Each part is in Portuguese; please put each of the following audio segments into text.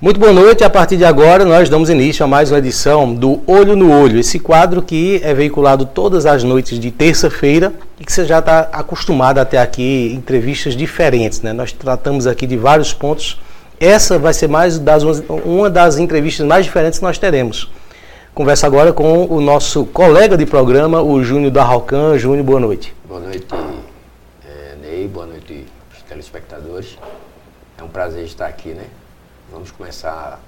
Muito boa noite. A partir de agora, nós damos início a mais uma edição do Olho no Olho, esse quadro que é veiculado todas as noites de terça-feira e que você já está acostumado a ter aqui entrevistas diferentes. Né? Nós tratamos aqui de vários pontos. Essa vai ser mais das, uma das entrevistas mais diferentes que nós teremos. Conversa agora com o nosso colega de programa, o Júnior da Rocan. Júnior, boa noite. Boa noite, é, Ney. Boa noite, telespectadores. É um prazer estar aqui, né? Vamos começar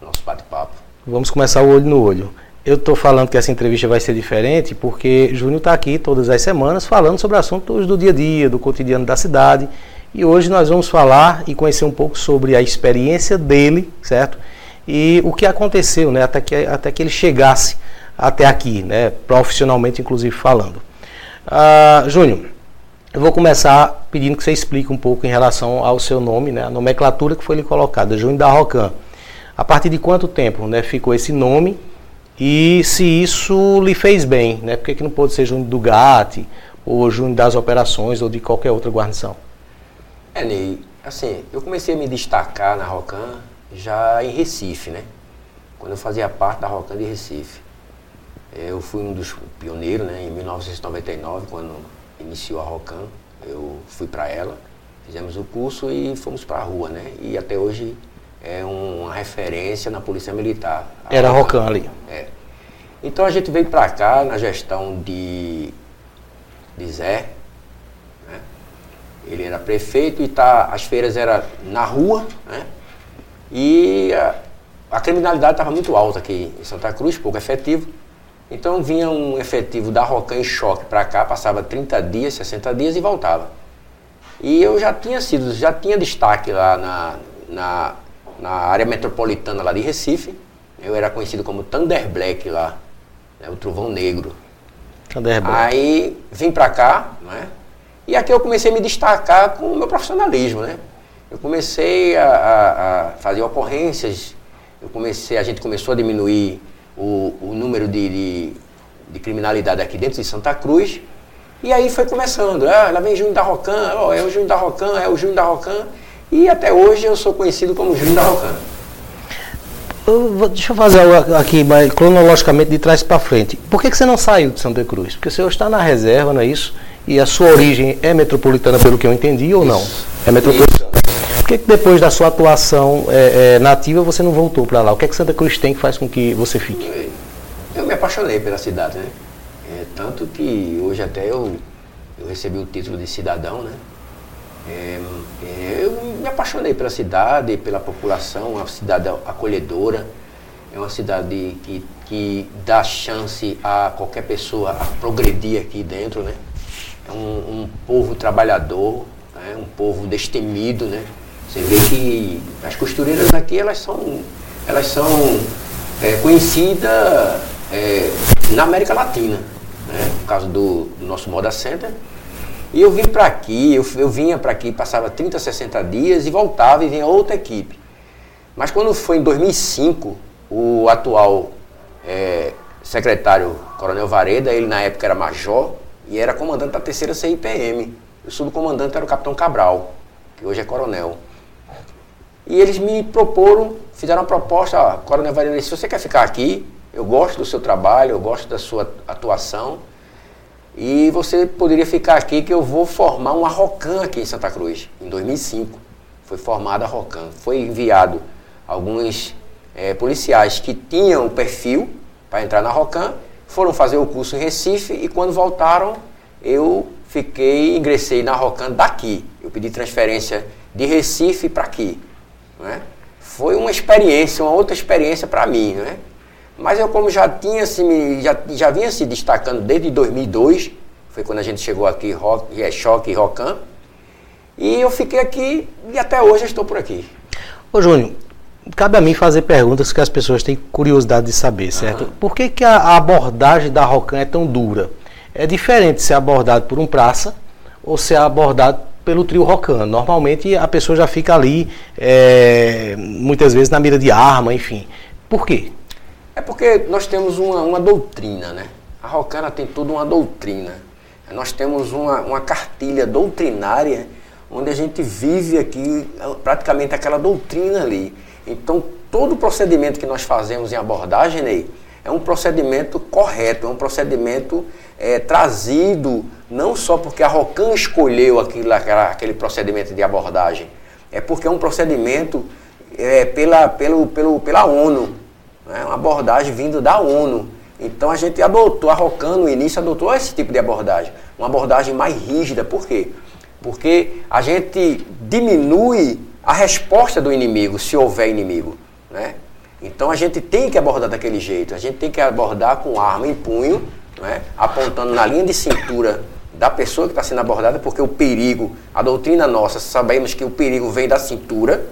nosso bate-papo. Vamos começar o olho no olho. Eu estou falando que essa entrevista vai ser diferente porque Júnior está aqui todas as semanas falando sobre assuntos do dia a dia, do cotidiano da cidade. E hoje nós vamos falar e conhecer um pouco sobre a experiência dele, certo? E o que aconteceu, né? Até que, até que ele chegasse até aqui, né? Profissionalmente, inclusive, falando. Ah, Júnior, eu vou começar pedindo que você explique um pouco em relação ao seu nome, né, a nomenclatura que foi lhe colocada, Júnior da Rocan. A partir de quanto tempo né, ficou esse nome e se isso lhe fez bem? Né? Por que, não pode ser Júnior do GAT, ou Júnior das Operações, ou de qualquer outra guarnição? É, Ney, assim, eu comecei a me destacar na Rocan já em Recife, né? Quando eu fazia parte da Rocan de Recife. Eu fui um dos pioneiros, né, em 1999, quando iniciou a Rocan, eu fui para ela, fizemos o curso e fomos para a rua, né? E até hoje é uma referência na Polícia Militar. Era a Rocan ali. É. Então a gente veio para cá na gestão de, de Zé, né? Ele era prefeito e tá, as feiras eram na rua, né? E a, a criminalidade estava muito alta aqui em Santa Cruz, pouco efetivo. Então vinha um efetivo da Rocan em choque para cá, passava 30 dias, 60 dias e voltava. E eu já tinha sido, já tinha destaque lá na, na, na área metropolitana lá de Recife. Eu era conhecido como Thunder Black lá, né, o Trovão Negro. Thunder Black. Aí vim para cá, né? E aqui eu comecei a me destacar com o meu profissionalismo, né? Eu comecei a, a, a fazer ocorrências, eu comecei, a gente começou a diminuir o, o número de, de, de, criminalidade aqui dentro de Santa Cruz. E aí foi começando, ah, lá vem Júnior da Rocan, oh, é o Júnior da Rocan, é o Júnior da Rocan. E até hoje eu sou conhecido como Júnior da Rocan. Eu, deixa eu fazer aqui cronologicamente de trás para frente. Por que, que você não saiu de Santa Cruz? Porque você está na reserva, não é isso? E a sua origem é metropolitana, pelo que eu entendi, ou não? É metropolitana. Por que, que depois da sua atuação é, é, nativa você não voltou para lá? O que é que Santa Cruz tem que faz com que você fique? Eu me apaixonei pela cidade, né? É, tanto que hoje até eu, eu recebi o título de cidadão, né? É, é, eu me apaixonei pela cidade, pela população, uma cidade acolhedora, é uma cidade que, que dá chance a qualquer pessoa a progredir aqui dentro, né? É um, um povo trabalhador, né? um povo destemido, né? Você vê que as costureiras aqui elas são, elas são é, conhecidas é, na América Latina, né? no caso do, do nosso Moda Center. E eu vim para aqui, eu, eu vinha para aqui, passava 30, 60 dias e voltava e vinha outra equipe. Mas quando foi em 2005, o atual é, secretário Coronel Vareda, ele na época era major e era comandante da terceira CIPM. O subcomandante era o capitão Cabral, que hoje é coronel. E eles me proporam, fizeram uma proposta, ó, Coronel Varela, se você quer ficar aqui, eu gosto do seu trabalho, eu gosto da sua atuação, e você poderia ficar aqui que eu vou formar uma ROCAN aqui em Santa Cruz, em 2005. Foi formada a ROCAN. Foi enviado alguns é, policiais que tinham o perfil para entrar na ROCAN, foram fazer o curso em Recife e quando voltaram, eu fiquei, ingressei na ROCAN daqui. Eu pedi transferência de Recife para aqui. Né? Foi uma experiência, uma outra experiência para mim. Né? Mas eu como já tinha se já, já vinha se destacando desde 2002, foi quando a gente chegou aqui, rock, é, Choque e Rocan, e eu fiquei aqui e até hoje estou por aqui. Ô Júnior, cabe a mim fazer perguntas que as pessoas têm curiosidade de saber, certo? Uhum. Por que, que a abordagem da Rocan é tão dura? É diferente ser abordado por um praça ou ser abordado pelo trio Rocan. Normalmente a pessoa já fica ali, é, muitas vezes na mira de arma, enfim. Por quê? É porque nós temos uma, uma doutrina, né? A Rocana tem toda uma doutrina. Nós temos uma, uma cartilha doutrinária onde a gente vive aqui praticamente aquela doutrina ali. Então, todo o procedimento que nós fazemos em abordagem, Ney, é um procedimento correto, é um procedimento é, trazido não só porque a Rocan escolheu aquilo, aquele procedimento de abordagem, é porque é um procedimento é, pela, pelo, pelo, pela ONU, né? uma abordagem vindo da ONU. Então a gente adotou, a Rocan no início adotou esse tipo de abordagem, uma abordagem mais rígida. Por quê? Porque a gente diminui a resposta do inimigo, se houver inimigo. Né? Então a gente tem que abordar daquele jeito, a gente tem que abordar com arma em punho, né? apontando na linha de cintura da pessoa que está sendo abordada, porque o perigo, a doutrina nossa, sabemos que o perigo vem da cintura,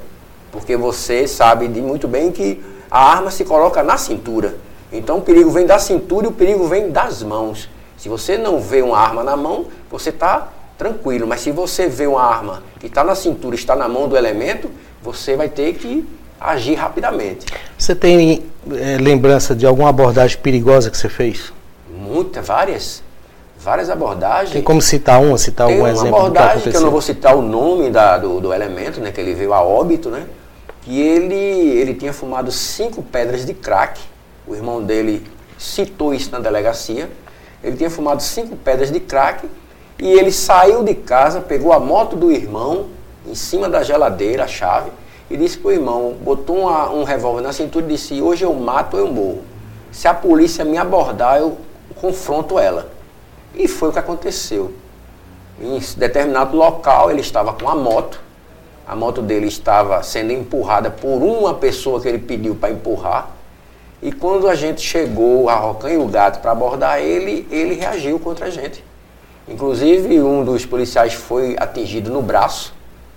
porque você sabe muito bem que a arma se coloca na cintura. Então o perigo vem da cintura e o perigo vem das mãos. Se você não vê uma arma na mão, você está tranquilo. Mas se você vê uma arma que está na cintura, está na mão do elemento, você vai ter que agir rapidamente. Você tem é, lembrança de alguma abordagem perigosa que você fez? Muitas, várias. Várias abordagens. Tem como citar uma, citar Tem algum exemplo? Uma abordagem que, que, eu não vou citar o nome da, do, do elemento, né, que ele veio a óbito, né? Que ele, ele tinha fumado cinco pedras de crack. O irmão dele citou isso na delegacia. Ele tinha fumado cinco pedras de crack e ele saiu de casa, pegou a moto do irmão em cima da geladeira, a chave, e disse para o irmão, botou uma, um revólver na cintura e disse, hoje eu mato ou eu morro. Se a polícia me abordar, eu confronto ela. E foi o que aconteceu. Em determinado local, ele estava com a moto. A moto dele estava sendo empurrada por uma pessoa que ele pediu para empurrar. E quando a gente chegou, a Rocan e o gato, para abordar ele, ele reagiu contra a gente. Inclusive, um dos policiais foi atingido no braço,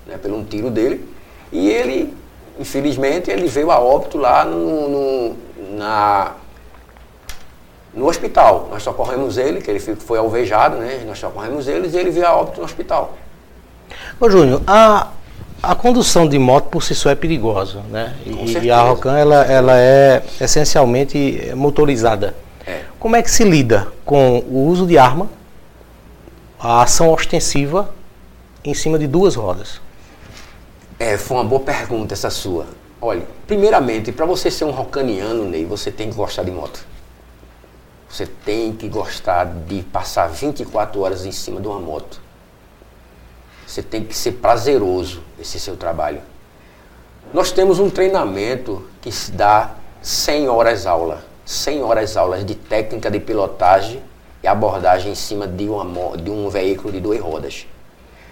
né, pelo um tiro dele. E ele, infelizmente, ele veio a óbito lá no, no na no hospital. Nós socorremos ele, que ele foi alvejado, né? Nós socorremos ele e ele veio a óbito no hospital. Ô Júnior, a, a condução de moto por si só é perigosa, né? E, e, a Rocan ela, ela é essencialmente motorizada. É. Como é que se lida com o uso de arma, a ação ostensiva em cima de duas rodas? É, foi uma boa pergunta essa sua. Olha, primeiramente, para você ser um rocaniano, Ney, você tem que gostar de moto. Você tem que gostar de passar 24 horas em cima de uma moto. Você tem que ser prazeroso esse seu trabalho. Nós temos um treinamento que se dá 100 horas aula. 100 horas aulas de técnica de pilotagem e abordagem em cima de, uma, de um veículo de duas rodas.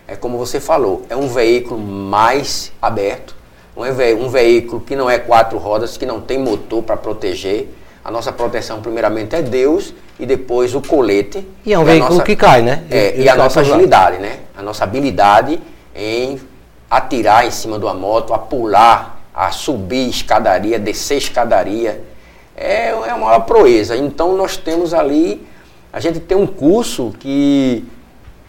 É como você falou, é um veículo mais aberto, um veículo que não é quatro rodas, que não tem motor para proteger, a nossa proteção, primeiramente, é Deus e depois o colete. E é um veículo nossa, que cai, né? É, e a nossa agilidade, né? A nossa habilidade em atirar em cima de uma moto, a pular, a subir escadaria, descer escadaria. É, é uma proeza. Então nós temos ali, a gente tem um curso que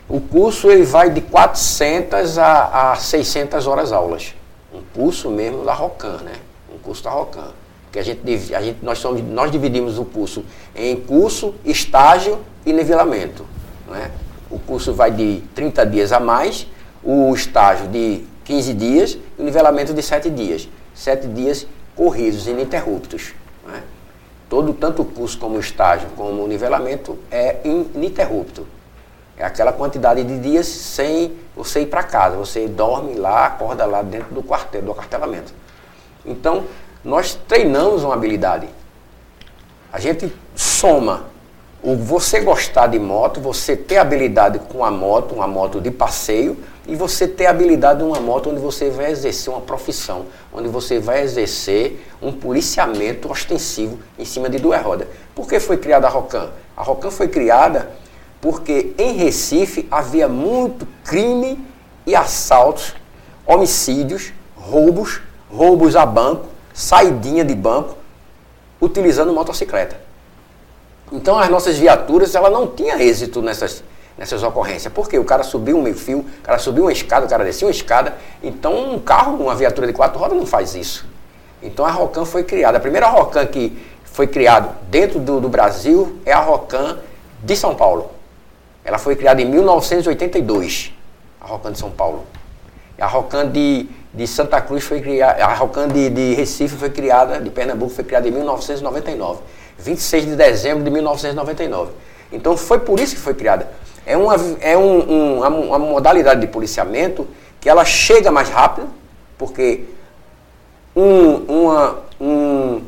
o curso ele vai de 400 a, a 600 horas aulas. Um curso mesmo da Rocan, né? Um curso da Rocan que a gente, a gente nós, somos, nós dividimos o curso em curso, estágio e nivelamento. Né? O curso vai de 30 dias a mais, o estágio de 15 dias e o nivelamento de 7 dias. 7 dias corridos, ininterruptos. Né? Todo, tanto o curso como o estágio, como o nivelamento é ininterrupto. É aquela quantidade de dias sem você ir para casa. Você dorme lá, acorda lá dentro do quartel, do acartelamento. Então, nós treinamos uma habilidade. A gente soma o você gostar de moto, você ter habilidade com a moto, uma moto de passeio, e você ter habilidade de uma moto onde você vai exercer uma profissão, onde você vai exercer um policiamento ostensivo em cima de duas rodas. Por que foi criada a Rocan? A Rocan foi criada porque em Recife havia muito crime e assaltos, homicídios, roubos, roubos a banco, saidinha de banco utilizando motocicleta. Então as nossas viaturas ela não tinha êxito nessas, nessas ocorrências. Porque o cara subiu um meio fio, o cara subiu uma escada, o cara desceu uma escada. Então um carro, uma viatura de quatro rodas não faz isso. Então a Rocan foi criada. A primeira Rocan que foi criada dentro do, do Brasil é a Rocan de São Paulo. Ela foi criada em 1982, a Rocan de São Paulo. A Rocan de, de Santa Cruz foi criada, a Rocan de, de Recife foi criada, de Pernambuco foi criada em 1999. 26 de dezembro de 1999. Então foi por isso que foi criada. É uma, é um, um, uma modalidade de policiamento que ela chega mais rápido, porque um, uma, um,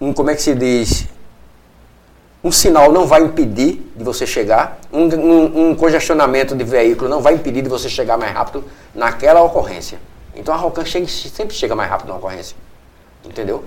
um, como é que se diz? Um sinal não vai impedir de você chegar, um, um, um congestionamento de veículo não vai impedir de você chegar mais rápido naquela ocorrência. Então a Rocan sempre chega mais rápido na ocorrência. Entendeu?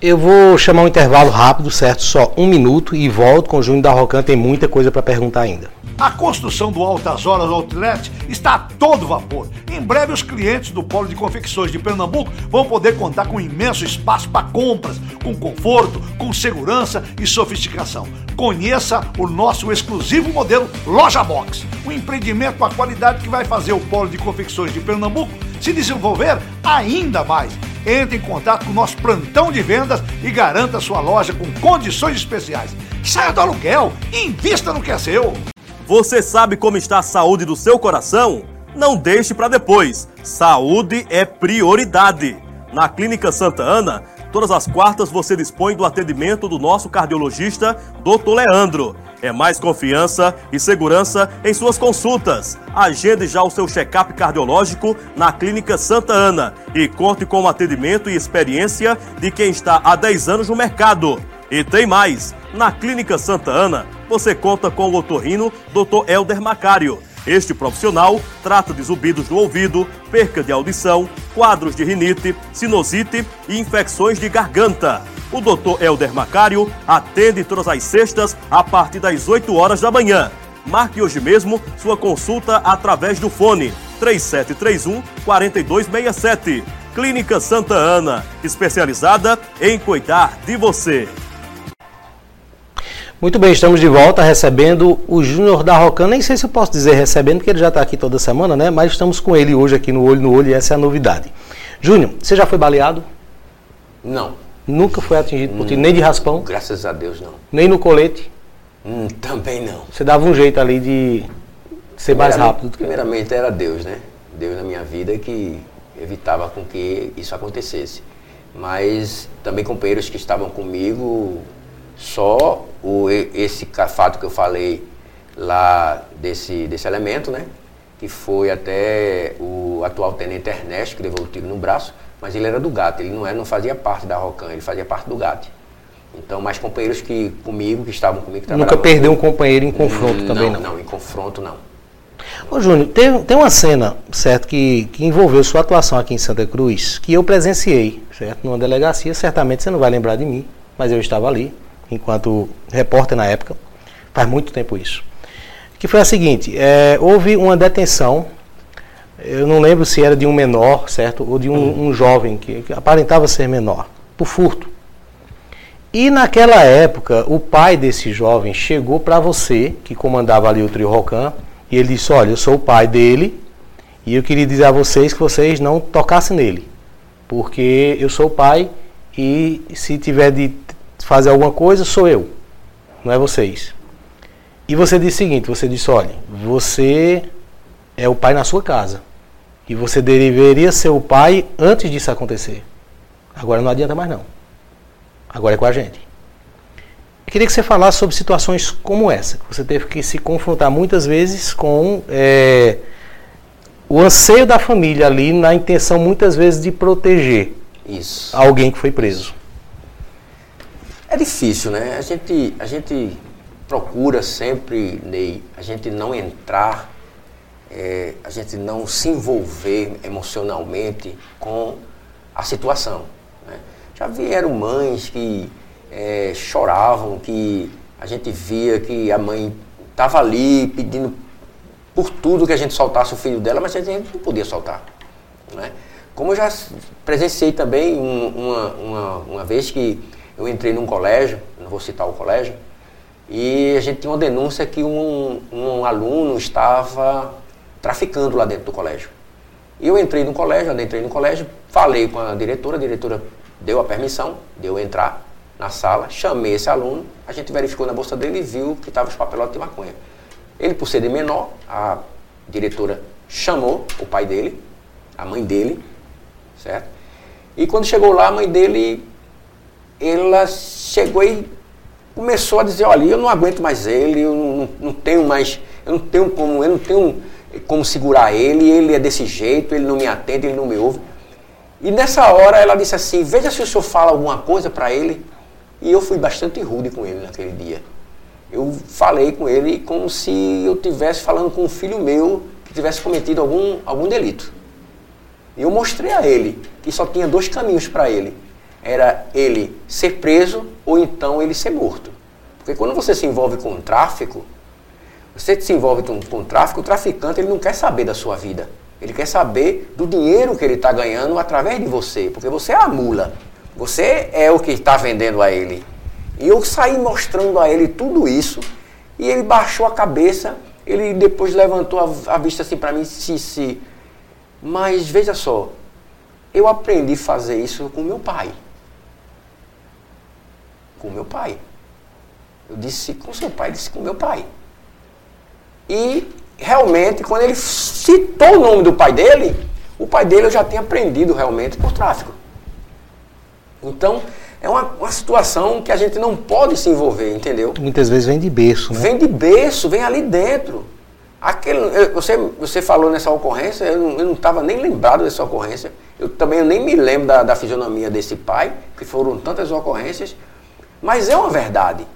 Eu vou chamar um intervalo rápido, certo? Só um minuto e volto com o Júnior da Rocan, tem muita coisa para perguntar ainda. A construção do Altas Horas Outlet está a todo vapor. Em breve, os clientes do Polo de Confecções de Pernambuco vão poder contar com um imenso espaço para compras, com conforto, com segurança e sofisticação. Conheça o nosso exclusivo modelo Loja Box, um empreendimento com a qualidade que vai fazer o Polo de Confecções de Pernambuco se desenvolver ainda mais entre em contato com o nosso plantão de vendas e garanta sua loja com condições especiais. Saia do aluguel e invista no que é seu. Você sabe como está a saúde do seu coração? Não deixe para depois. Saúde é prioridade. Na Clínica Santa Ana, todas as quartas você dispõe do atendimento do nosso cardiologista, Dr. Leandro é mais confiança e segurança em suas consultas. Agende já o seu check-up cardiológico na Clínica Santa Ana e conte com o atendimento e experiência de quem está há 10 anos no mercado. E tem mais! Na Clínica Santa Ana, você conta com o otorrino Dr. Elder Macário. Este profissional trata de zumbidos no ouvido, perca de audição, quadros de rinite, sinusite e infecções de garganta. O Dr. Helder Macário atende todas as sextas a partir das 8 horas da manhã. Marque hoje mesmo sua consulta através do fone 3731 4267. Clínica Santa Ana, especializada em cuidar de você. Muito bem, estamos de volta recebendo o Júnior da Rocan. Nem sei se eu posso dizer recebendo, porque ele já está aqui toda semana, né? Mas estamos com ele hoje aqui no Olho no Olho e essa é a novidade. Júnior, você já foi baleado? Não. Nunca foi atingido por ti, nem de raspão? Graças a Deus, não. Nem no colete? Hum, também não. Você dava um jeito ali de ser mais rápido? Primeiramente era Deus, né? Deus na minha vida que evitava com que isso acontecesse. Mas também companheiros que estavam comigo, só o, esse fato que eu falei lá desse, desse elemento, né? Que foi até o atual tenente Ernesto, que levou o tiro no braço mas ele era do GAT, ele não, era, não fazia parte da Rocan, ele fazia parte do GAT. Então, mais companheiros que comigo, que estavam comigo, que Nunca perdeu um companheiro em confronto não, também, não? Não, em confronto não. Ô Júnior, tem, tem uma cena, certo, que, que envolveu sua atuação aqui em Santa Cruz, que eu presenciei, certo, numa delegacia, certamente você não vai lembrar de mim, mas eu estava ali, enquanto repórter na época, faz muito tempo isso. Que foi a seguinte, é, houve uma detenção eu não lembro se era de um menor, certo? Ou de um, um jovem que, que, aparentava ser menor, por furto. E naquela época, o pai desse jovem chegou para você, que comandava ali o trio Rocan, e ele disse: Olha, eu sou o pai dele, e eu queria dizer a vocês que vocês não tocassem nele, porque eu sou o pai, e se tiver de fazer alguma coisa, sou eu, não é vocês. E você disse o seguinte: Você disse, olha, você é o pai na sua casa. E você deveria ser o pai antes disso acontecer. Agora não adianta mais não. Agora é com a gente. Eu queria que você falasse sobre situações como essa, que você teve que se confrontar muitas vezes com é, o anseio da família ali, na intenção muitas vezes de proteger Isso. alguém que foi preso. É difícil, né? A gente, a gente procura sempre, Ney, a gente não entrar é, a gente não se envolver emocionalmente com a situação. Né? Já vieram mães que é, choravam, que a gente via que a mãe estava ali pedindo por tudo que a gente soltasse o filho dela, mas a gente não podia soltar. Né? Como eu já presenciei também um, uma, uma, uma vez que eu entrei num colégio, não vou citar o colégio, e a gente tinha uma denúncia que um, um aluno estava traficando lá dentro do colégio. E eu entrei no colégio, entrei no colégio, falei com a diretora, a diretora deu a permissão de eu entrar na sala, chamei esse aluno, a gente verificou na bolsa dele e viu que estava os papelotes de maconha. Ele, por ser de menor, a diretora chamou o pai dele, a mãe dele, certo? E quando chegou lá, a mãe dele, ela chegou e começou a dizer, olha, eu não aguento mais ele, eu não, não tenho mais, eu não tenho como, eu não tenho como segurar ele, ele é desse jeito, ele não me atende, ele não me ouve. E nessa hora ela disse assim, veja se o senhor fala alguma coisa para ele. E eu fui bastante rude com ele naquele dia. Eu falei com ele como se eu estivesse falando com um filho meu que tivesse cometido algum, algum delito. E eu mostrei a ele que só tinha dois caminhos para ele. Era ele ser preso ou então ele ser morto. Porque quando você se envolve com o tráfico, você se envolve com, com o tráfico, o traficante ele não quer saber da sua vida. Ele quer saber do dinheiro que ele está ganhando através de você. Porque você é a mula. Você é o que está vendendo a ele. E eu saí mostrando a ele tudo isso. E ele baixou a cabeça. Ele depois levantou a, a vista assim para mim e disse: Mas veja só, eu aprendi a fazer isso com meu pai. Com meu pai. Eu disse com seu pai, disse com meu pai. E realmente, quando ele citou o nome do pai dele, o pai dele eu já tinha aprendido realmente por tráfico. Então, é uma, uma situação que a gente não pode se envolver, entendeu? Muitas vezes vem de berço, né? Vem de berço, vem ali dentro. Aquele, eu, você, você falou nessa ocorrência, eu não estava nem lembrado dessa ocorrência. Eu também nem me lembro da, da fisionomia desse pai, que foram tantas ocorrências. Mas é uma verdade.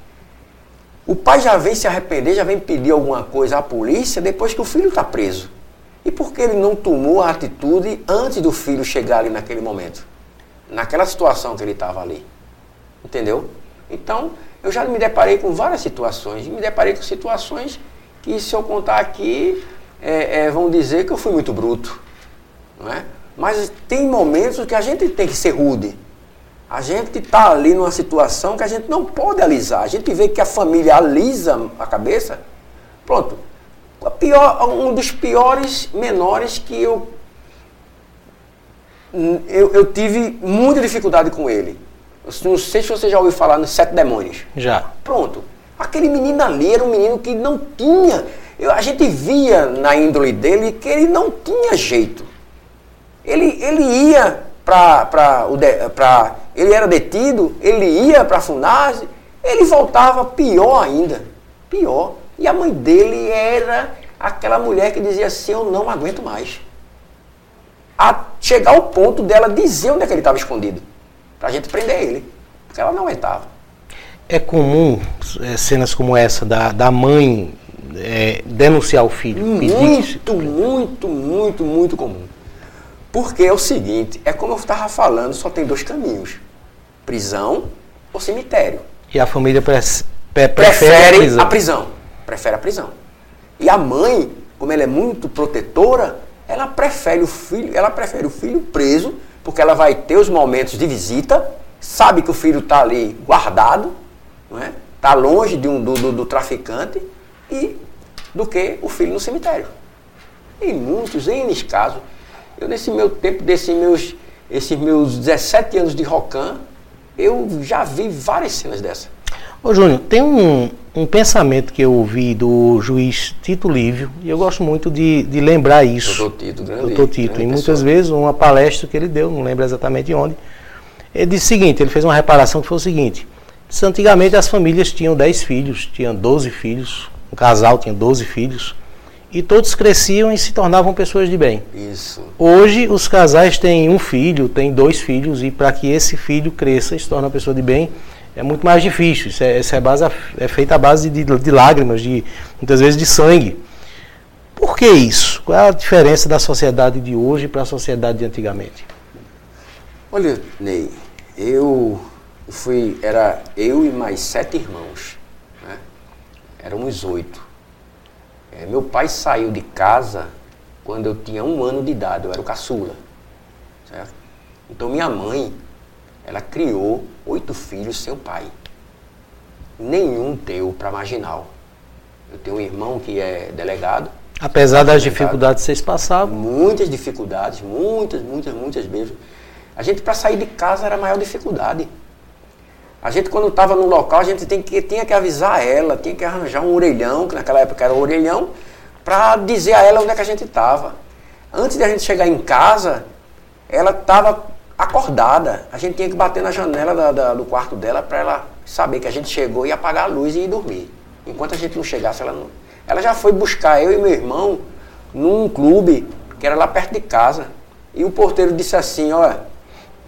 O pai já vem se arrepender, já vem pedir alguma coisa à polícia depois que o filho está preso. E por que ele não tomou a atitude antes do filho chegar ali naquele momento? Naquela situação que ele estava ali. Entendeu? Então, eu já me deparei com várias situações. Me deparei com situações que, se eu contar aqui, é, é, vão dizer que eu fui muito bruto. Não é? Mas tem momentos que a gente tem que ser rude. A gente está ali numa situação que a gente não pode alisar. A gente vê que a família alisa a cabeça. Pronto. Pior, um dos piores menores que eu, eu, eu tive muita dificuldade com ele. Eu não sei se você já ouviu falar nos Sete Demônios. Já. Pronto. Aquele menino ali era um menino que não tinha. Eu, a gente via na índole dele que ele não tinha jeito. Ele, ele ia para ele era detido, ele ia para a FUNASE, ele voltava pior ainda, pior. E a mãe dele era aquela mulher que dizia assim, eu não aguento mais. A chegar ao ponto dela dizer onde é que ele estava escondido, para a gente prender ele, porque ela não aguentava. É comum é, cenas como essa da, da mãe é, denunciar o filho? Muito, muito, muito, muito comum. Porque é o seguinte, é como eu estava falando, só tem dois caminhos. Prisão ou cemitério. E a família pre pre prefere, a prisão. a prisão. Prefere a prisão. E a mãe, como ela é muito protetora, ela prefere o filho, ela prefere o filho preso, porque ela vai ter os momentos de visita, sabe que o filho está ali guardado, não é? Está longe de um, do, do, do traficante e do que o filho no cemitério. Em muitos, em casos, eu, nesse meu tempo, desses meus, esses meus 17 anos de Rocan, eu já vi várias cenas dessa. Ô Júnior, tem um, um pensamento que eu ouvi do juiz Tito Lívio, e eu gosto muito de, de lembrar isso. Doutor Tito, grande. Doutor Tito, grande e muitas pessoa. vezes uma palestra que ele deu, não lembro exatamente onde, ele disse o seguinte, ele fez uma reparação que foi o seguinte, antigamente as famílias tinham 10 filhos, tinham 12 filhos, um casal tinha 12 filhos, e todos cresciam e se tornavam pessoas de bem. Isso. Hoje os casais têm um filho, têm dois filhos e para que esse filho cresça e se torne uma pessoa de bem é muito mais difícil. Isso é, essa é, base, é feita a base de, de lágrimas, de muitas vezes de sangue. Por que isso? Qual é a diferença da sociedade de hoje para a sociedade de antigamente? Olha, Ney, eu fui, era eu e mais sete irmãos, né? éramos oito. É, meu pai saiu de casa quando eu tinha um ano de idade, eu era o caçula. Certo? Então minha mãe, ela criou oito filhos sem o pai. Nenhum deu para marginal. Eu tenho um irmão que é delegado. Apesar das dificuldades que vocês passavam? Muitas dificuldades, muitas, muitas, muitas mesmo. A gente, para sair de casa, era a maior dificuldade. A gente, quando estava no local, a gente tem que, tinha que avisar ela, tinha que arranjar um orelhão, que naquela época era um orelhão, para dizer a ela onde é que a gente estava. Antes de a gente chegar em casa, ela estava acordada. A gente tinha que bater na janela da, da, do quarto dela para ela saber que a gente chegou e apagar a luz e ir dormir. Enquanto a gente não chegasse, ela não. Ela já foi buscar eu e meu irmão num clube que era lá perto de casa. E o porteiro disse assim, olha,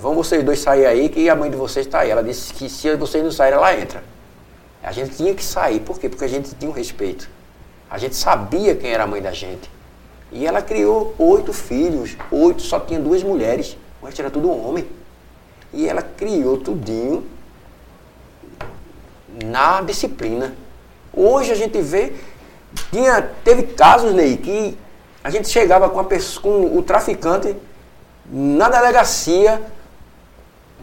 vão vocês dois sair aí que a mãe de vocês está aí. Ela disse que se vocês não saírem, ela entra. A gente tinha que sair, por quê? Porque a gente tinha um respeito. A gente sabia quem era a mãe da gente. E ela criou oito filhos, oito, só tinha duas mulheres, o resto era tudo homem. E ela criou tudinho na disciplina. Hoje a gente vê, tinha, teve casos, Ney, que a gente chegava com, a com o traficante na delegacia,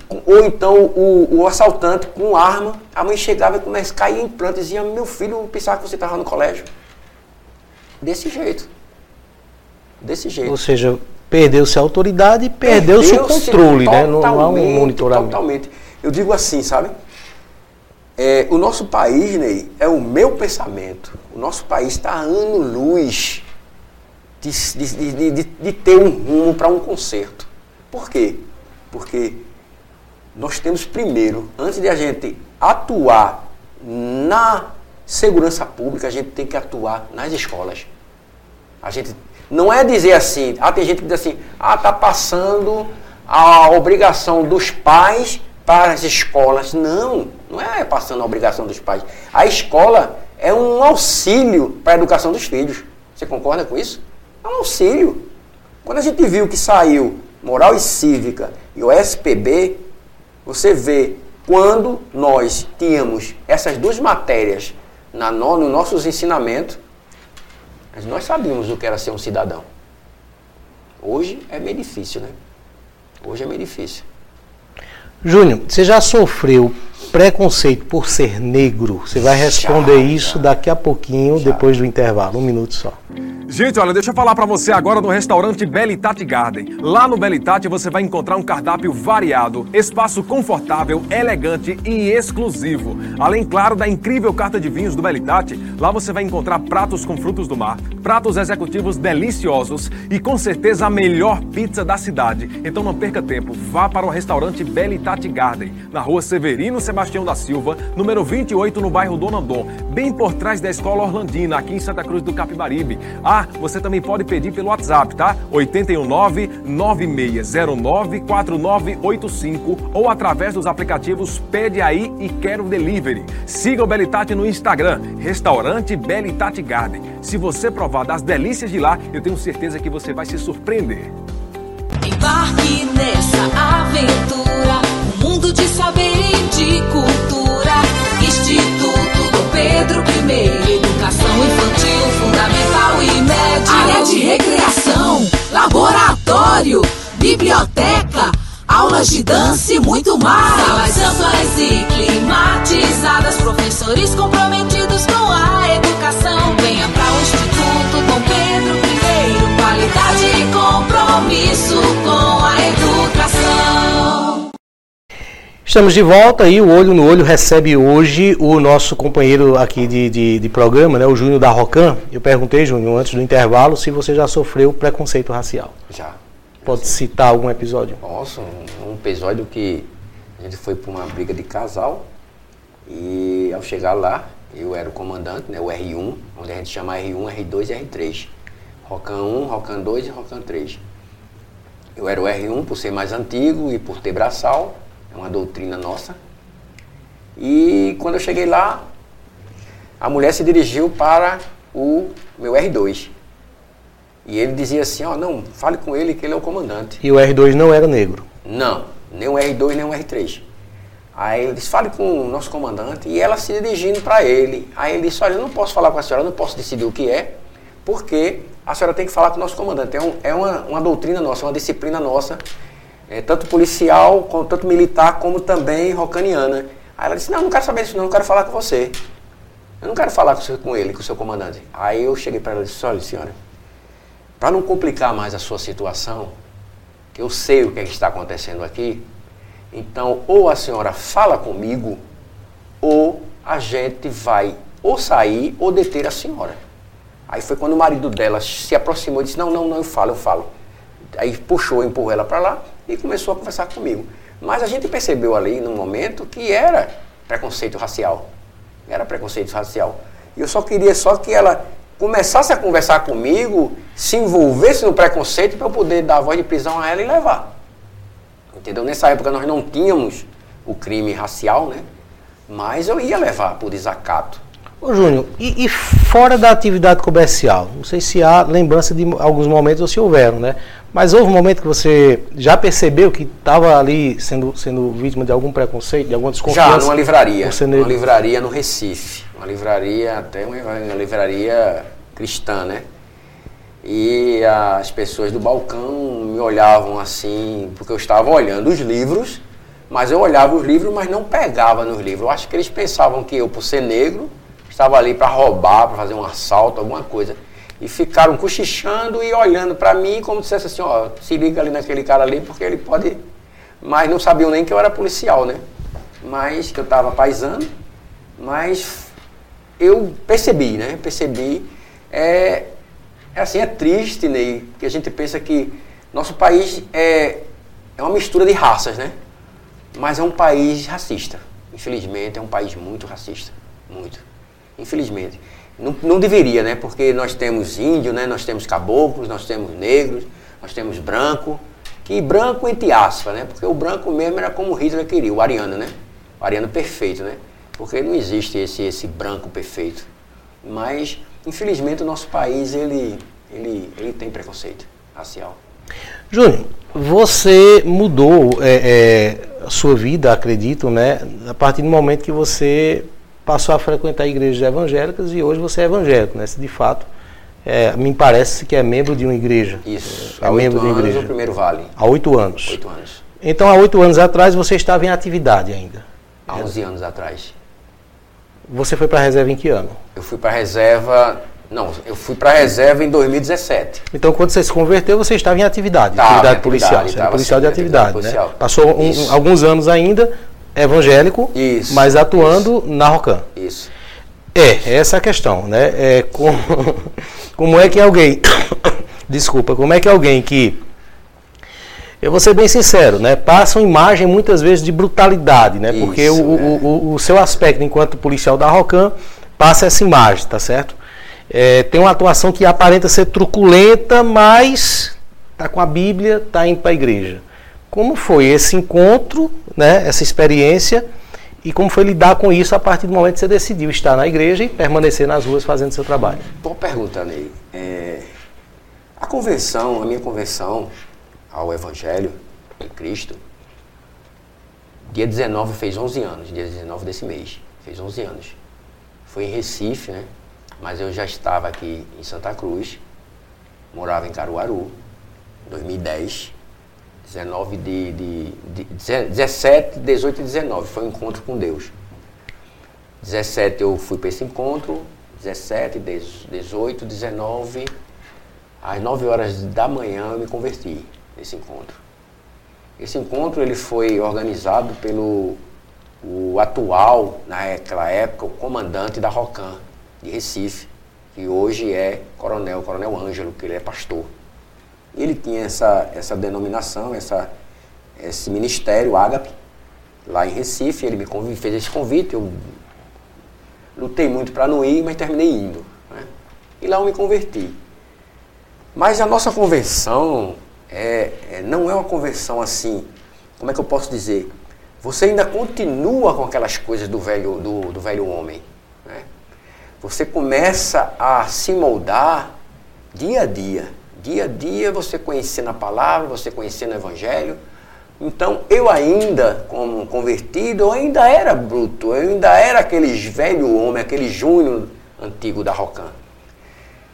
ou então o, o, assaltante com arma, a mãe chegava e começava a cair em pranto e dizia, meu filho, pensava que você estava no colégio. Desse jeito. Desse jeito. Ou seja, perdeu-se a autoridade e perdeu-se o controle, né? Não há um monitoramento. Totalmente. Eu digo assim, sabe? É, o nosso país, Ney, é o meu pensamento. O nosso país está ano-luz de, de, de, de, ter um rumo para um conserto. Por quê? Porque nós temos primeiro, antes de a gente atuar na segurança pública, a gente tem que atuar nas escolas. A gente não é dizer assim, ah, tem gente que diz assim, ah, tá passando a obrigação dos pais para as escolas. Não, não é passando a obrigação dos pais. A escola é um auxílio para a educação dos filhos. Você concorda com isso? É um auxílio. Quando a gente viu que saiu Moral e Cívica e o SPB, você vê quando nós tínhamos essas duas matérias na, no, no nossos ensinamentos, nós sabíamos o que era ser um cidadão. Hoje é meio difícil, né? Hoje é meio difícil. Júnior, você já sofreu preconceito por ser negro? Você vai responder isso daqui a pouquinho, já. depois do intervalo. Um minuto só. Gente, olha, deixa eu falar para você agora do restaurante Belitati Garden. Lá no Belitati você vai encontrar um cardápio variado, espaço confortável, elegante e exclusivo. Além, claro, da incrível carta de vinhos do Belitati, lá você vai encontrar pratos com frutos do mar, pratos executivos deliciosos e com certeza a melhor pizza da cidade. Então não perca tempo, vá para o restaurante Belitati Garden, na rua Severino Sebastião da Silva, número 28, no bairro Donandon, bem por trás da Escola Orlandina, aqui em Santa Cruz do Capibaribe. Ah, você também pode pedir pelo WhatsApp, tá? 819-9609-4985 ou através dos aplicativos Pede Aí e Quero Delivery. Siga o Belitati no Instagram, Restaurante Belitati Garden. Se você provar das delícias de lá, eu tenho certeza que você vai se surpreender. Embarque nessa aventura, aulas de dança e muito mais. Salas amplas e climatizadas, professores comprometidos com a educação. Venha para o Instituto Dom Pedro I, qualidade e compromisso com a educação. Estamos de volta e o Olho no Olho recebe hoje o nosso companheiro aqui de, de, de programa, né, o Júnior da Rocan. Eu perguntei, Júnior, antes do intervalo, se você já sofreu preconceito racial. Já. Pode citar algum episódio? Nossa, um, episódio que a gente foi para uma briga de casal e ao chegar lá, eu era o comandante, né, o R1, onde a gente chama R1, R2 e R3. Rocan 1, Rocan 2 e Rocan 3. Eu era o R1 por ser mais antigo e por ter braçal é uma doutrina nossa. E quando eu cheguei lá, a mulher se dirigiu para o meu R2. E ele dizia assim, ó, oh, não, fale com ele que ele é o comandante. E o R2 não era negro? Não, nem o R2 nem o R3. Aí ele disse, fale com o nosso comandante. E ela se dirigindo para ele. Aí ele disse, olha, eu não posso falar com a senhora, não posso decidir o que é, porque a senhora tem que falar com o nosso comandante. É, um, é uma, uma doutrina nossa, uma disciplina nossa é, tanto policial, como, tanto militar, como também rocaniana. Aí ela disse, não, não quero saber disso não, não quero falar com você. Eu não quero falar com, com ele, com o seu comandante. Aí eu cheguei para ela e disse, olha senhora, para não complicar mais a sua situação, que eu sei o que, é que está acontecendo aqui, então ou a senhora fala comigo, ou a gente vai ou sair ou deter a senhora. Aí foi quando o marido dela se aproximou e disse, não, não, não, eu falo, eu falo. Aí puxou, empurrou ela para lá e começou a conversar comigo. Mas a gente percebeu ali, no momento, que era preconceito racial. Era preconceito racial. E eu só queria só que ela começasse a conversar comigo, se envolvesse no preconceito para eu poder dar a voz de prisão a ela e levar. Entendeu? Nessa época nós não tínhamos o crime racial, né? Mas eu ia levar por desacato. Ô Júnior, e, e, fora da atividade comercial? Não sei se há lembrança de alguns momentos ou se houveram, né? Mas houve um momento que você já percebeu que estava ali sendo, sendo vítima de algum preconceito, de alguma desconfiança? Já, numa livraria. Uma livraria no Recife. Uma livraria, até uma, uma livraria cristã, né? E as pessoas do balcão me olhavam assim, porque eu estava olhando os livros, mas eu olhava os livros, mas não pegava nos livros. Eu acho que eles pensavam que eu, por ser negro, estava ali para roubar, para fazer um assalto, alguma coisa. E ficaram cochichando e olhando para mim como se dissesse assim, ó, se liga ali naquele cara ali, porque ele pode. Mas não sabiam nem que eu era policial, né? Mas que eu estava paisando. Mas eu percebi, né? Percebi. É, é assim, é triste, Ney, que a gente pensa que nosso país é, é uma mistura de raças, né? Mas é um país racista. Infelizmente, é um país muito racista. Muito infelizmente. Não, não deveria, né? Porque nós temos índio, né? nós temos caboclos, nós temos negros, nós temos branco. Que branco entre aspas, né? Porque o branco mesmo era como Hitler queria, o ariano, né? O ariano perfeito, né? Porque não existe esse, esse branco perfeito. Mas, infelizmente, o nosso país, ele, ele, ele tem preconceito racial. Júnior, você mudou é, é, a sua vida, acredito, né? A partir do momento que você passou a frequentar igrejas evangélicas e hoje você é evangélico, né? Se de fato, é, me parece que é membro de uma igreja. Isso, é há membro de uma anos igreja. no primeiro vale. Há oito anos. Oito anos. Então, há oito anos atrás, você estava em atividade ainda. Há 11 anos atrás. Você foi para a reserva em que ano? Eu fui para a reserva... Não, eu fui para a reserva em 2017. Então, quando você se converteu, você estava em atividade, Tava, atividade policial. atividade, Você era policial de atividade né? policial. Passou um- alguns anos ainda evangélico, Isso, mas atuando na Rocan. Isso. É, essa é a questão, né? É, como, como é que alguém. Desculpa, como é que alguém que. Eu vou ser bem sincero, né? Passa uma imagem muitas vezes de brutalidade, né? Porque Isso, o, é. o, o, o seu aspecto enquanto policial da Rocan passa essa imagem, tá certo? É, tem uma atuação que aparenta ser truculenta, mas tá com a Bíblia, tá indo para a igreja. Como foi esse encontro, né? Essa experiência e como foi lidar com isso a partir do momento que você decidiu estar na igreja e permanecer nas ruas fazendo seu trabalho? Boa pergunta, Ney. É, a conversão, a minha conversão ao Evangelho em Cristo, dia 19 fez 11 anos, dia 19 desse mês, fez 11 anos. Foi em Recife, né? Mas eu já estava aqui em Santa Cruz, morava em Caruaru, em 2010. 19 de, de, de 17, 18 e 19, foi um encontro com Deus. 17 eu fui para esse encontro, 17, 18, 19, às 9 horas da manhã eu me converti nesse encontro. Esse encontro ele foi organizado pelo o atual, naquela época, o comandante da Rocan, de Recife, que hoje é coronel, coronel Ângelo, que ele é pastor. Ele tinha essa, essa denominação, essa, esse ministério, Ágape, lá em Recife. Ele me convi- fez esse convite. Eu lutei muito para não ir, mas terminei indo. né? E lá eu me converti. Mas a nossa conversão é, é- não é uma conversão assim, como é que eu posso dizer? Você ainda continua com aquelas coisas do velho, do, do velho homem. Né? Você começa a se moldar dia a dia. Dia a dia você conhecendo a palavra, você conhecendo o evangelho. Então eu ainda, como convertido, eu ainda era bruto, eu ainda era aquele velho homem, aquele Júnior antigo da Rocan.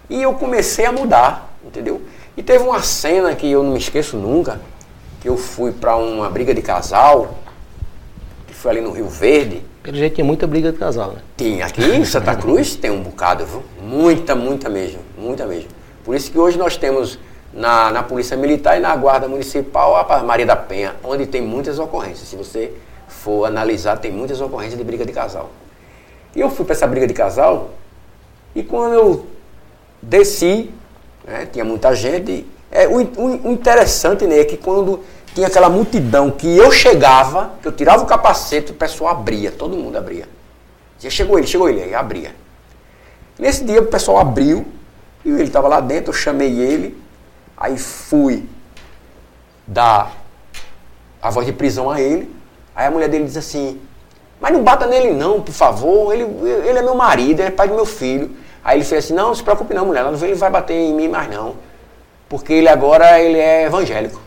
E eu comecei a mudar, entendeu? E teve uma cena que eu não me esqueço nunca, que eu fui para uma briga de casal, que foi ali no Rio Verde. Pelo jeito tinha muita briga de casal, né? Tem aqui em Santa Cruz tem um bocado, viu? Muita, muita mesmo, muita mesmo. Por isso que hoje nós temos na, na Polícia Militar e na Guarda Municipal a Maria da Penha, onde tem muitas ocorrências. Se você for analisar, tem muitas ocorrências de briga de casal. E eu fui para essa briga de casal e quando eu desci, né, tinha muita gente. É, o, o- o interessante né, é que quando tinha aquela multidão que eu chegava, que eu tirava o capacete, o pessoal abria, todo mundo abria. Dizia, chegou ele, chegou ele, aí abria. Nesse dia o pessoal abriu, e ele estava lá dentro, eu chamei ele, aí fui dar a voz de prisão a ele. Aí a mulher dele diz assim, mas não bata nele não, por favor, ele, ele é meu marido, ele é pai do meu filho. Aí ele fez assim, não, se preocupe não, mulher, ele vai bater em mim mais não. Porque ele agora ele é evangélico.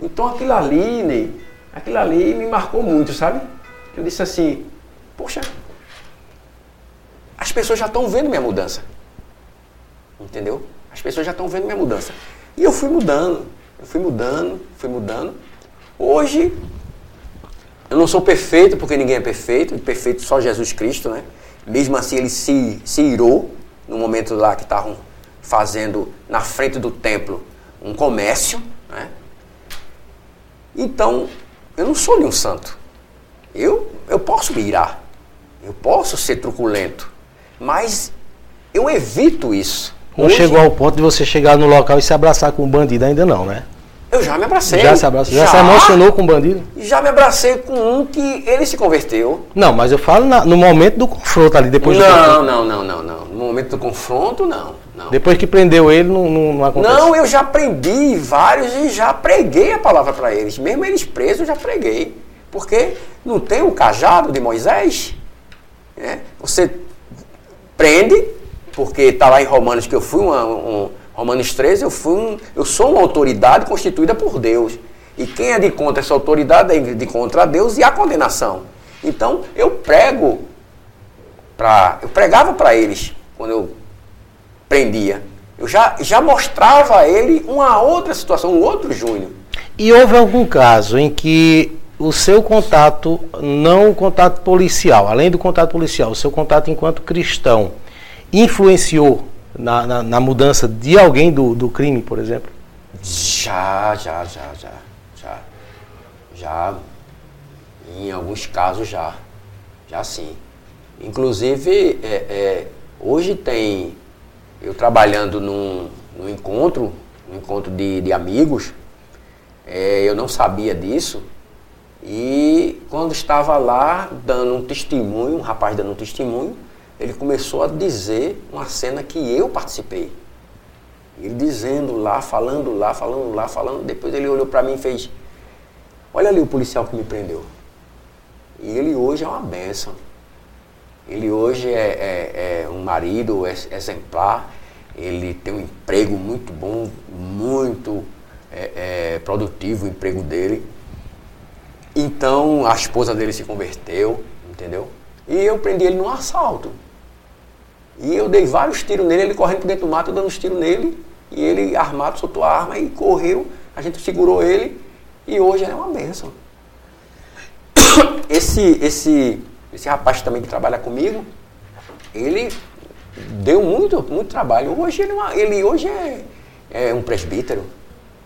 Então aquilo ali, Ney, aquilo ali me marcou muito, sabe? Eu disse assim, poxa, as pessoas já estão vendo minha mudança. Entendeu? As pessoas já estão vendo minha mudança. E eu fui mudando, eu fui mudando, fui mudando. Hoje, eu não sou perfeito, porque ninguém é perfeito, perfeito só Jesus Cristo, né? Mesmo assim, ele se, se irou no momento lá que estavam fazendo na frente do templo um comércio, né? Então, eu não sou nenhum santo. Eu, eu posso me irar, eu posso ser truculento, mas eu evito isso. Não Hoje, chegou ao ponto de você chegar no local e se abraçar com um bandido ainda não, né? Eu já me abracei. Já se abraçou, já, se emocionou com o bandido? Já me abracei com um que ele se converteu. Não, mas eu falo na- no momento do confronto ali, depois do não, confronto. não, não, não, não. No momento do confronto, não. Não, Depois que prendeu ele, não, não, não acontece. não eu já aprendi vários e já preguei a palavra para eles. Mesmo eles presos, eu já preguei. Porque não tem o cajado de Moisés? né? Você prende, porque está lá em Romanos que eu fui uma, um, Romanos 13, eu fui um, eu sou uma autoridade constituída por Deus. E quem é de contra essa autoridade é de contra Deus e a condenação. Então eu prego para eu pregava para eles quando eu prendia. Eu já, já mostrava a ele uma outra situação, um outro Júnior. E houve algum caso em que o seu contato, não o contato policial, além do contato policial, o seu contato enquanto cristão, influenciou na, na, na mudança de alguém do, do crime, por exemplo? Já, já, já, já, já. Já, em alguns casos já. Já sim. Inclusive, é, é, hoje tem, eu trabalhando num, num encontro, um encontro de, de amigos, é, eu não sabia disso. E quando estava lá dando um testemunho, um rapaz dando um testemunho, ele começou a dizer uma cena que eu participei. Ele dizendo lá, falando lá, falando lá, falando. Depois ele olhou para mim e fez: Olha ali o policial que me prendeu. E ele hoje é uma benção. Ele hoje é, é- é um marido ex- exemplar. Ele tem um emprego muito bom, muito é, é, produtivo o emprego dele. Então a esposa dele se converteu, entendeu? E eu prendi ele num assalto. E eu dei vários tiros nele, ele correndo por dentro do mato, eu dando uns tiros nele. E ele armado, soltou a arma e correu. A gente segurou ele e hoje ele é uma bênção. Esse, esse, esse rapaz também que trabalha comigo, ele deu muito, muito trabalho. Hoje ele, é uma- ele hoje é, é um presbítero,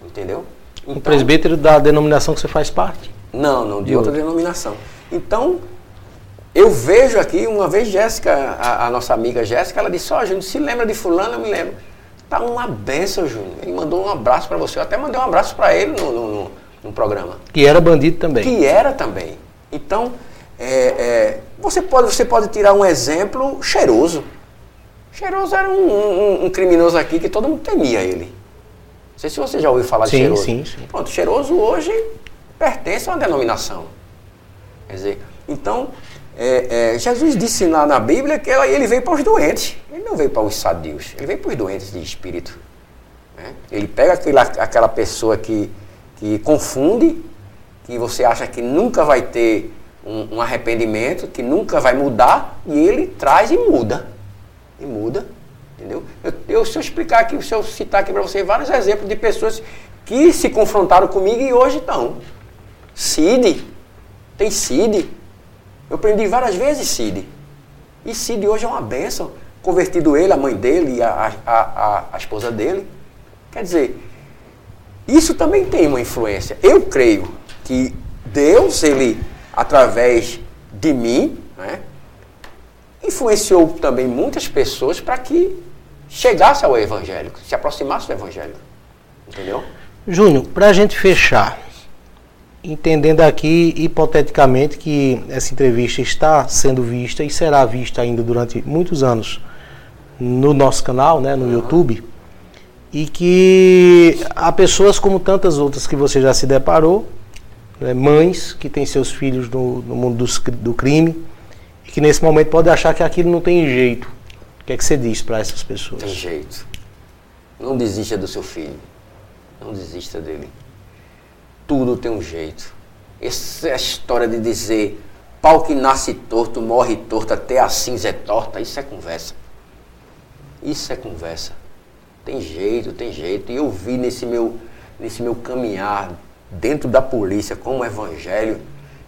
entendeu? Um Então- presbítero da denominação que você faz parte? não, não, de De outra. denominação. Então, eu vejo aqui, uma vez Jéssica, a, a nossa amiga Jéssica, ela disse, ó, Júnior, se lembra de fulano? Eu me lembro. Tá uma benção, Júnior. Ele mandou um abraço para você. Eu até mandei um abraço para ele no, no, no- no programa. Que era bandido também. Que era também. Então, é, é, você, pode, você pode tirar um exemplo cheiroso. Cheiroso era um, um- um criminoso aqui que todo mundo temia ele. Não sei se você já ouviu falar Sim, de cheiroso. sim, sim. Pronto, cheiroso hoje pertence a uma denominação. Quer dizer, então, é, é, Jesus disse lá na Bíblia que ele veio para os doentes. Ele não veio para os sadios, ele veio para os doentes de espírito. né? Ele pega aquela, aquela pessoa que, que confunde, que você acha que nunca vai ter um, um arrependimento, que nunca vai mudar, e ele traz e muda. E muda. Entendeu? Eu, eu, se eu explicar aqui, se eu citar aqui para você vários exemplos de pessoas que se confrontaram comigo e hoje estão. Cid, tem Cid. Eu prendi várias vezes Cid. E Cid hoje é uma bênção. Convertido ele, a mãe dele a, a, a, a esposa dele. Quer dizer, isso também tem uma influência. Eu creio que Deus, ele, através de mim, né, influenciou também muitas pessoas para que chegasse ao evangélico, se aproximasse do evangelho. Entendeu? Júnior, para a gente fechar, entendendo aqui hipoteticamente que essa entrevista está sendo vista e será vista ainda durante muitos anos no nosso canal, né, no YouTube, e que há pessoas como tantas outras que você já se deparou, né, mães que têm seus filhos no, no mundo dos, do crime e que nesse momento podem achar que aquilo não tem jeito. O que é que você diz para essas pessoas? Tem jeito. Não desista do seu filho. Não desista dele. Tudo tem um jeito. Essa história de dizer pau que nasce torto, morre torto, até a cinza é torta, isso é conversa. Isso é conversa. Tem jeito, tem jeito. E eu vi nesse meu, nesse meu caminhar dentro da polícia como evangelho,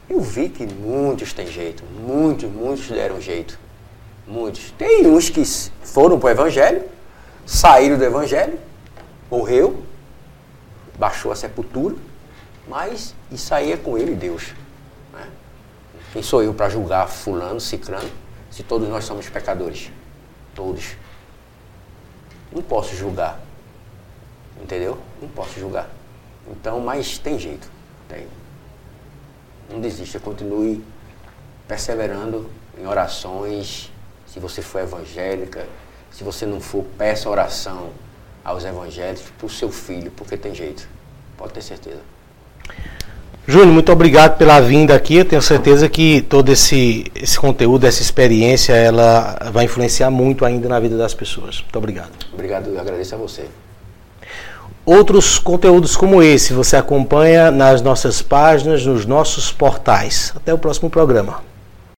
eu vi que muitos têm jeito. Muitos, muitos deram jeito. Muitos. Tem uns que foram para o evangelho, saíram do evangelho, morreu, baixou a sepultura, mas isso aí é com ele Deus. Né? Quem sou eu para julgar fulano, cicrano, se todos nós somos pecadores? Todos. Não posso julgar. Entendeu? Não posso julgar. Então, mas tem jeito. Tem. Não desista, continue perseverando em orações. Se você for evangélica, se você não for, peça oração aos evangélicos para o seu filho, porque tem jeito. Pode ter certeza. Júnior, muito obrigado pela vinda aqui. Eu tenho certeza que todo esse, esse conteúdo, essa experiência, ela vai influenciar muito ainda na vida das pessoas. Muito obrigado. Obrigado, eu agradeço a você. Outros conteúdos como esse você acompanha nas nossas páginas, nos nossos portais. Até o próximo programa.